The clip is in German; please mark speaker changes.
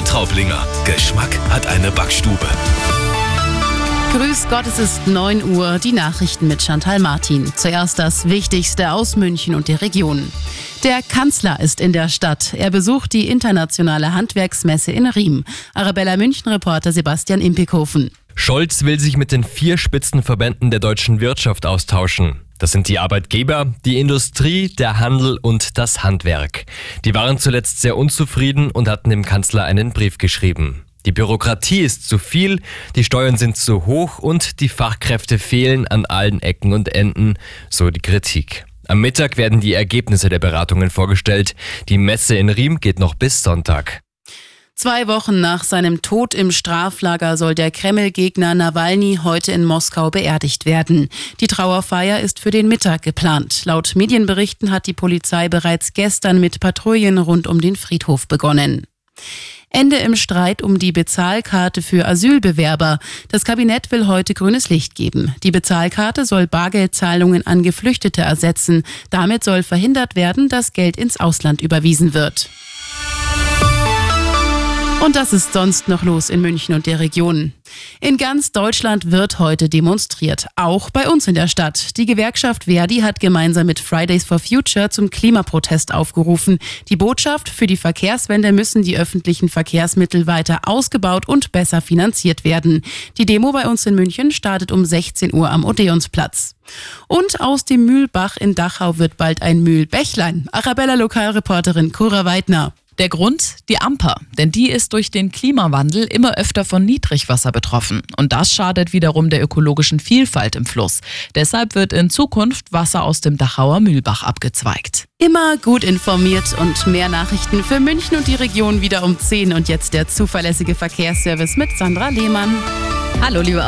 Speaker 1: Weintraublinger. Geschmack hat eine Backstube.
Speaker 2: Grüß Gott, es ist 9 Uhr, die Nachrichten mit Chantal Martin. Zuerst das Wichtigste aus München und der Region. Der Kanzler ist in der Stadt. Er besucht die internationale Handwerksmesse in Riem. Arabella München-Reporter Sebastian Impikhofen.
Speaker 3: Scholz will sich mit den vier Spitzenverbänden der deutschen Wirtschaft austauschen. Das sind die Arbeitgeber, die Industrie, der Handel und das Handwerk. Die waren zuletzt sehr unzufrieden und hatten dem Kanzler einen Brief geschrieben. Die Bürokratie ist zu viel, die Steuern sind zu hoch und die Fachkräfte fehlen an allen Ecken und Enden, so die Kritik. Am Mittag werden die Ergebnisse der Beratungen vorgestellt. Die Messe in Riem geht noch bis Sonntag.
Speaker 2: Zwei Wochen nach seinem Tod im Straflager soll der Kreml-Gegner Nawalny heute in Moskau beerdigt werden. Die Trauerfeier ist für den Mittag geplant. Laut Medienberichten hat die Polizei bereits gestern mit Patrouillen rund um den Friedhof begonnen. Ende im Streit um die Bezahlkarte für Asylbewerber. Das Kabinett will heute grünes Licht geben. Die Bezahlkarte soll Bargeldzahlungen an Geflüchtete ersetzen. Damit soll verhindert werden, dass Geld ins Ausland überwiesen wird. Und das ist sonst noch los in München und der Region. In ganz Deutschland wird heute demonstriert, auch bei uns in der Stadt. Die Gewerkschaft Verdi hat gemeinsam mit Fridays for Future zum Klimaprotest aufgerufen. Die Botschaft für die Verkehrswende müssen die öffentlichen Verkehrsmittel weiter ausgebaut und besser finanziert werden. Die Demo bei uns in München startet um 16 Uhr am Odeonsplatz. Und aus dem Mühlbach in Dachau wird bald ein Mühlbächlein. Arabella Lokalreporterin Cora Weidner.
Speaker 4: Der Grund? Die Amper. Denn die ist durch den Klimawandel immer öfter von Niedrigwasser betroffen. Und das schadet wiederum der ökologischen Vielfalt im Fluss. Deshalb wird in Zukunft Wasser aus dem Dachauer Mühlbach abgezweigt.
Speaker 2: Immer gut informiert und mehr Nachrichten für München und die Region wieder um 10. Und jetzt der zuverlässige Verkehrsservice mit Sandra Lehmann.
Speaker 5: Hallo, liebe